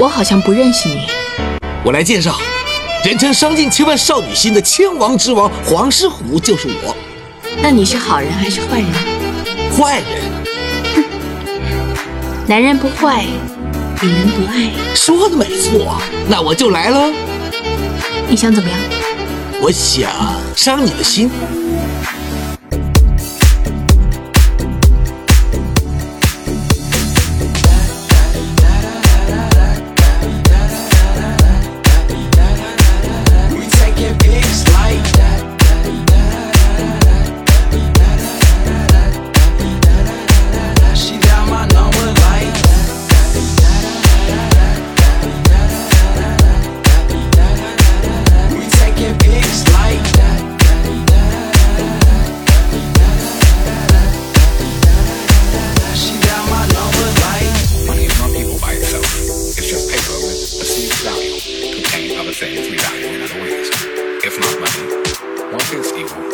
我好像不认识你。我来介绍，人称伤尽千万少女心的千王之王黄狮虎就是我。那你是好人还是坏人？坏人。男人不坏，女人不爱。说的没错，那我就来了。你想怎么样？我想伤你的心。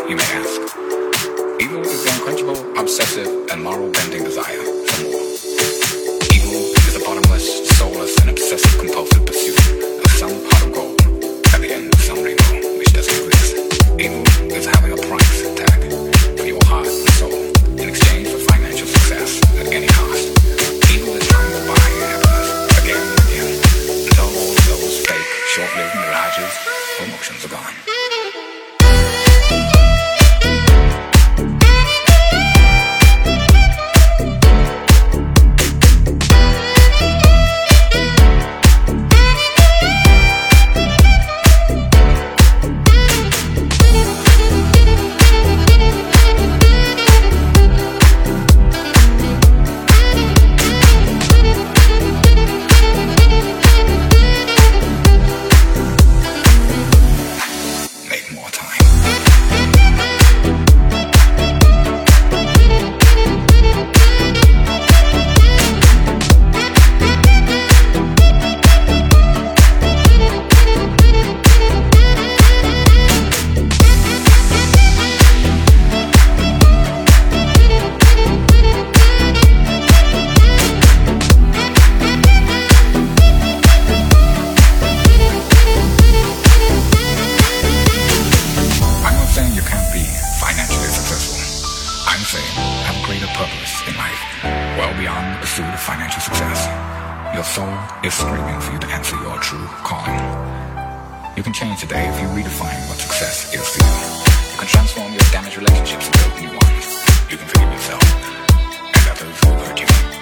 you may ask. Evil is the unquenchable, obsessive, and moral bending desire for more. Evil is a bottomless, soulless, and obsessive compulsion. beyond the pursuit of financial success. Your soul is screaming for you to answer your true calling. You can change today if you redefine what success is for you. You can transform your damaged relationships and build new ones. You can forgive yourself and others who hurt you.